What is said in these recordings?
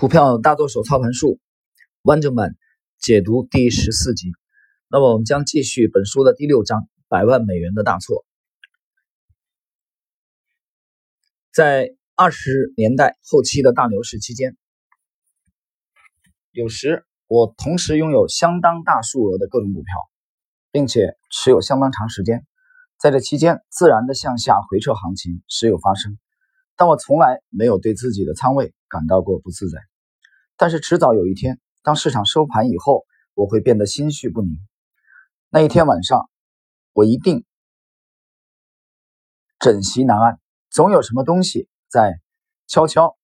股票大多手操盘术完整版解读第十四集。那么我们将继续本书的第六章“百万美元的大错”。在二十年代后期的大牛市期间，有时我同时拥有相当大数额的各种股票，并且持有相当长时间。在这期间，自然的向下回撤行情时有发生。但我从来没有对自己的仓位感到过不自在，但是迟早有一天，当市场收盘以后，我会变得心绪不宁。那一天晚上，我一定枕席难安，总有什么东西在悄悄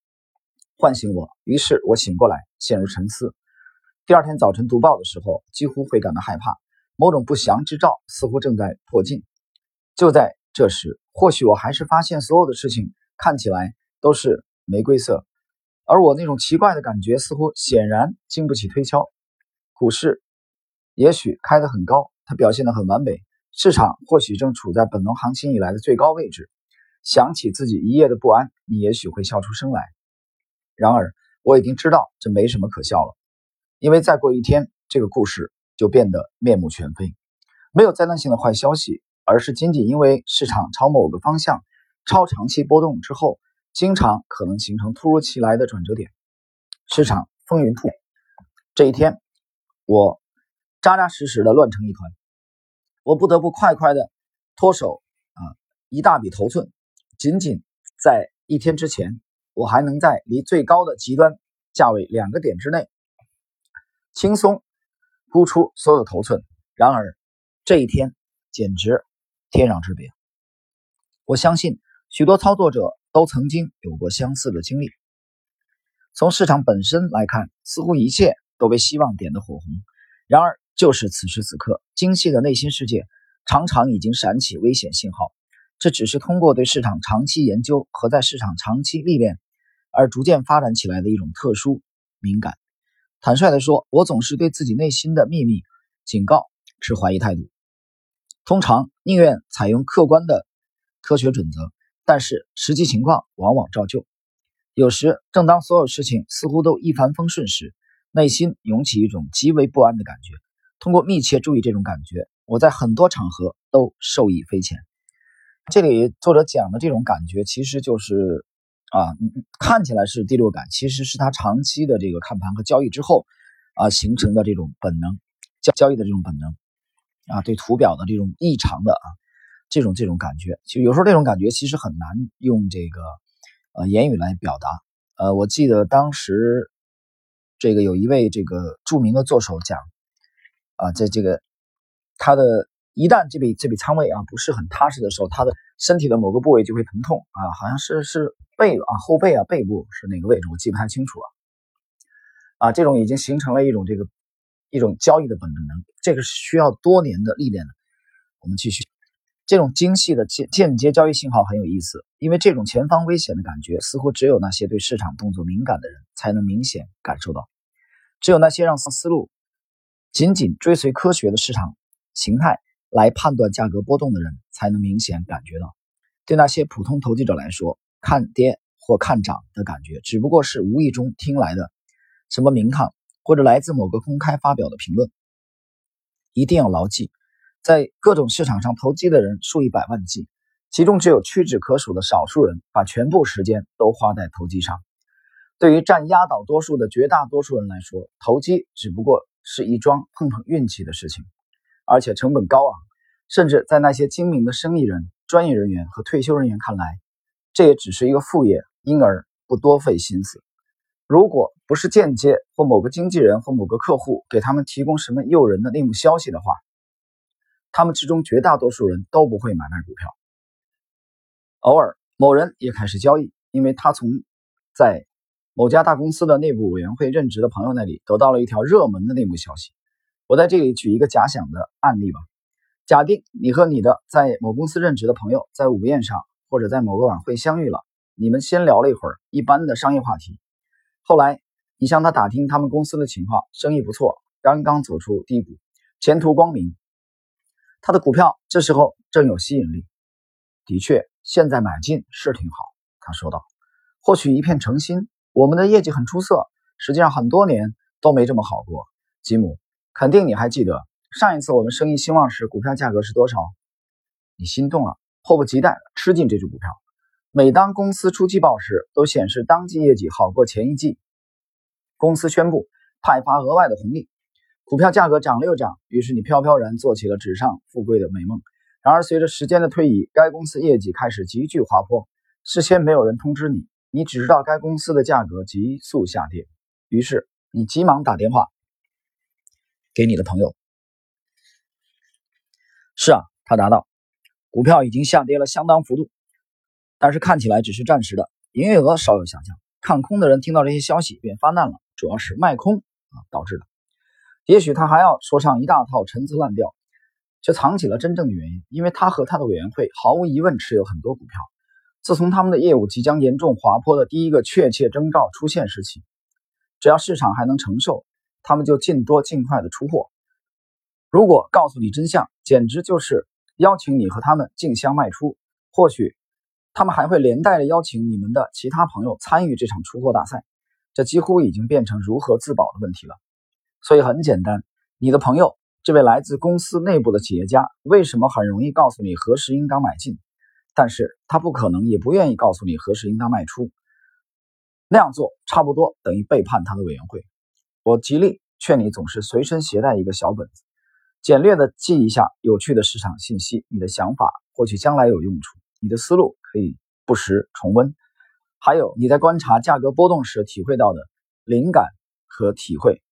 唤醒我。于是我醒过来，陷入沉思。第二天早晨读报的时候，几乎会感到害怕，某种不祥之兆似乎正在迫近。就在这时，或许我还是发现所有的事情。看起来都是玫瑰色，而我那种奇怪的感觉似乎显然经不起推敲。股市也许开得很高，它表现得很完美，市场或许正处在本轮行情以来的最高位置。想起自己一夜的不安，你也许会笑出声来。然而我已经知道这没什么可笑了，因为再过一天，这个故事就变得面目全非。没有灾难性的坏消息，而是仅仅因为市场朝某个方向。超长期波动之后，经常可能形成突如其来的转折点，市场风云突变。这一天，我扎扎实实的乱成一团，我不得不快快的脱手啊一大笔头寸。仅仅在一天之前，我还能在离最高的极端价位两个点之内轻松沽出所有头寸。然而，这一天简直天壤之别。我相信。许多操作者都曾经有过相似的经历。从市场本身来看，似乎一切都被希望点得火红。然而，就是此时此刻，精细的内心世界常常已经闪起危险信号。这只是通过对市场长期研究和在市场长期历练而逐渐发展起来的一种特殊敏感。坦率地说，我总是对自己内心的秘密警告持怀疑态度，通常宁愿采用客观的科学准则。但是实际情况往往照旧。有时，正当所有事情似乎都一帆风顺时，内心涌起一种极为不安的感觉。通过密切注意这种感觉，我在很多场合都受益匪浅。这里作者讲的这种感觉，其实就是啊，看起来是第六感，其实是他长期的这个看盘和交易之后啊形成的这种本能交交易的这种本能啊，对图表的这种异常的啊。这种这种感觉，其实有时候这种感觉其实很难用这个呃言语来表达。呃，我记得当时这个有一位这个著名的作手讲啊，在这个他的一旦这笔这笔仓位啊不是很踏实的时候，他的身体的某个部位就会疼痛啊，好像是是背啊后背啊背部是哪个位置，我记不太清楚了。啊，这种已经形成了一种这个一种交易的本能，这个是需要多年的历练的。我们继续。这种精细的间间接交易信号很有意思，因为这种前方危险的感觉，似乎只有那些对市场动作敏感的人才能明显感受到。只有那些让思路仅仅追随科学的市场形态来判断价格波动的人，才能明显感觉到。对那些普通投机者来说，看跌或看涨的感觉，只不过是无意中听来的什么名堂，或者来自某个公开发表的评论。一定要牢记。在各种市场上投机的人数以百万计，其中只有屈指可数的少数人把全部时间都花在投机上。对于占压倒多数的绝大多数人来说，投机只不过是一桩碰碰运气的事情，而且成本高昂。甚至在那些精明的生意人、专业人员和退休人员看来，这也只是一个副业，因而不多费心思。如果不是间接或某个经纪人或某个客户给他们提供什么诱人的内幕消息的话，他们之中绝大多数人都不会买卖股票。偶尔，某人也开始交易，因为他从在某家大公司的内部委员会任职的朋友那里得到了一条热门的内幕消息。我在这里举一个假想的案例吧：假定你和你的在某公司任职的朋友在午宴上或者在某个晚会相遇了，你们先聊了一会儿一般的商业话题。后来，你向他打听他们公司的情况，生意不错，刚刚走出低谷，前途光明。他的股票这时候正有吸引力，的确，现在买进是挺好。他说道：“或许一片诚心，我们的业绩很出色，实际上很多年都没这么好过。吉姆，肯定你还记得上一次我们生意兴旺时，股票价格是多少？你心动了，迫不及待吃进这只股票。每当公司出季报时，都显示当季业绩好过前一季。公司宣布派发额外的红利，股票价格涨了又涨，于是你飘飘然做起了纸上富贵的美梦。然而，随着时间的推移，该公司业绩开始急剧滑坡。事先没有人通知你，你只知道该公司的价格急速下跌。于是，你急忙打电话给你的朋友。是啊，他答道，股票已经下跌了相当幅度，但是看起来只是暂时的，营业额稍有下降。看空的人听到这些消息便发难了，主要是卖空啊导致的。也许他还要说上一大套陈词滥调。却藏起了真正的原因，因为他和他的委员会毫无疑问持有很多股票。自从他们的业务即将严重滑坡的第一个确切征兆出现时起，只要市场还能承受，他们就尽多尽快的出货。如果告诉你真相，简直就是邀请你和他们竞相卖出。或许他们还会连带着邀请你们的其他朋友参与这场出货大赛。这几乎已经变成如何自保的问题了。所以很简单，你的朋友。这位来自公司内部的企业家为什么很容易告诉你何时应当买进，但是他不可能也不愿意告诉你何时应当卖出。那样做差不多等于背叛他的委员会。我极力劝你总是随身携带一个小本子，简略的记一下有趣的市场信息。你的想法或许将来有用处，你的思路可以不时重温。还有你在观察价格波动时体会到的灵感和体会，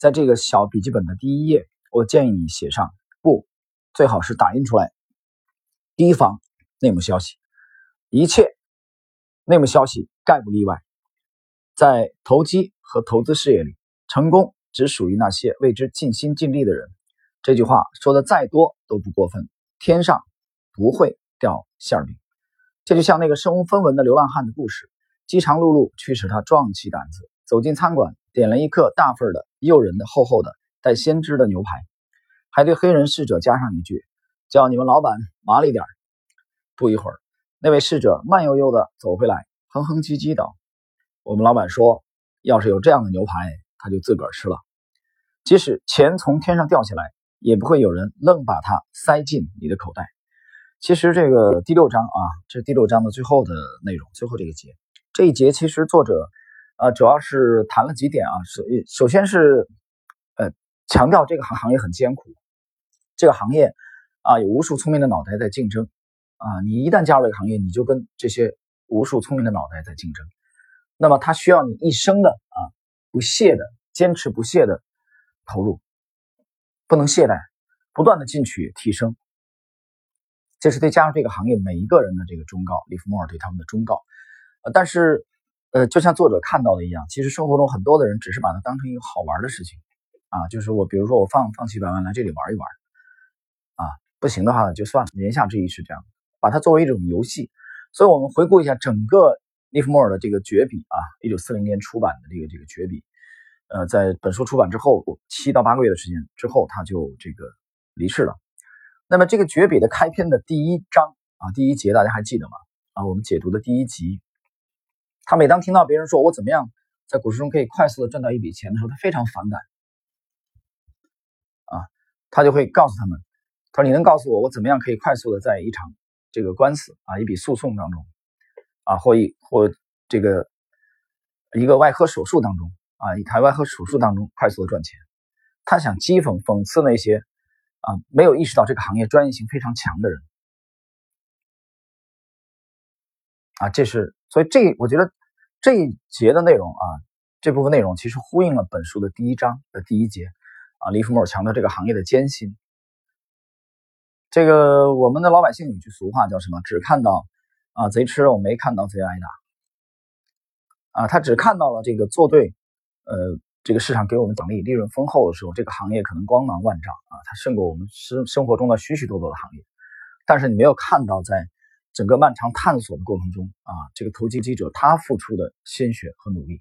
在这个小笔记本的第一页。我建议你写上不，最好是打印出来。提防内幕消息，一切内幕消息概不例外。在投机和投资事业里，成功只属于那些为之尽心尽力的人。这句话说的再多都不过分。天上不会掉馅饼。这就像那个身无分文的流浪汉的故事。饥肠辘辘驱使他壮起胆子走进餐馆，点了一客大份的、诱人的、厚厚的。带鲜汁的牛排，还对黑人侍者加上一句：“叫你们老板麻利点不一会儿，那位侍者慢悠悠地走回来，哼哼唧唧道：“我们老板说，要是有这样的牛排，他就自个儿吃了。即使钱从天上掉下来，也不会有人愣把它塞进你的口袋。”其实这个第六章啊，这是第六章的最后的内容，最后这个节，这一节其实作者呃主要是谈了几点啊，首首先是。呃强调这个行行业很艰苦，这个行业啊有无数聪明的脑袋在竞争啊，你一旦加入这个行业，你就跟这些无数聪明的脑袋在竞争，那么它需要你一生的啊不懈的坚持不懈的投入，不能懈怠，不断的进取提升，这是对加入这个行业每一个人的这个忠告，利弗莫尔对他们的忠告。呃，但是呃，就像作者看到的一样，其实生活中很多的人只是把它当成一个好玩的事情。啊，就是我，比如说我放放几百万来这里玩一玩，啊，不行的话就算了。言下之意是这样，把它作为一种游戏。所以，我们回顾一下整个利弗莫尔的这个绝笔啊，一九四零年出版的这个这个绝笔，呃，在本书出版之后七到八个月的时间之后，他就这个离世了。那么，这个绝笔的开篇的第一章啊，第一节大家还记得吗？啊，我们解读的第一集，他每当听到别人说我怎么样在股市中可以快速的赚到一笔钱的时候，他非常反感。啊他就会告诉他们，他说：“你能告诉我，我怎么样可以快速的在一场这个官司啊，一笔诉讼当中，啊，或一或这个一个外科手术当中啊，一台外科手术当中快速的赚钱？”他想讥讽、讽刺那些啊没有意识到这个行业专业性非常强的人啊，这是所以这我觉得这一节的内容啊，这部分内容其实呼应了本书的第一章的第一节。啊，利弗莫强调这个行业的艰辛。这个我们的老百姓有句俗话叫什么？只看到啊贼吃肉，没看到贼挨打。啊，他只看到了这个做对，呃，这个市场给我们奖励，利润丰厚的时候，这个行业可能光芒万丈啊，它胜过我们生生活中的许许多多的行业。但是你没有看到，在整个漫长探索的过程中啊，这个投机记者他付出的鲜血和努力。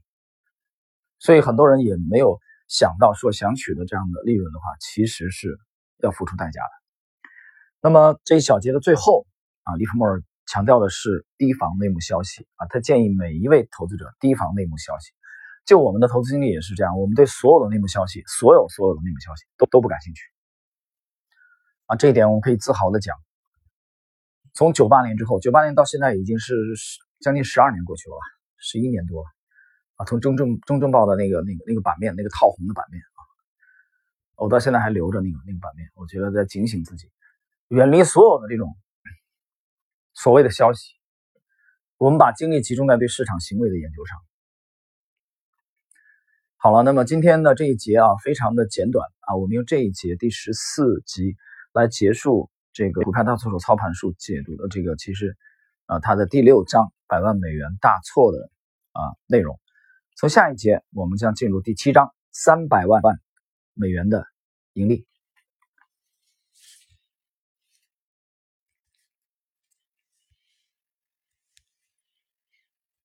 所以很多人也没有。想到说想取得这样的利润的话，其实是要付出代价的。那么这一小节的最后啊，利弗莫尔强调的是提防内幕消息啊，他建议每一位投资者提防内幕消息。就我们的投资经历也是这样，我们对所有的内幕消息，所有所有的内幕消息都都不感兴趣啊。这一点我们可以自豪的讲，从九八年之后，九八年到现在已经是将近十二年过去了吧，十一年多了啊。从中证中证报的那个那个那个版面，那个套红的版面啊，我到现在还留着那个那个版面，我觉得在警醒自己，远离所有的这种所谓的消息。我们把精力集中在对市场行为的研究上。好了，那么今天的这一节啊，非常的简短啊，我们用这一节第十四集来结束这个股票大错手操盘术解读的这个其实啊它的第六章百万美元大错的啊内容。从下一节我们将进入第七章三百万万美元的盈利。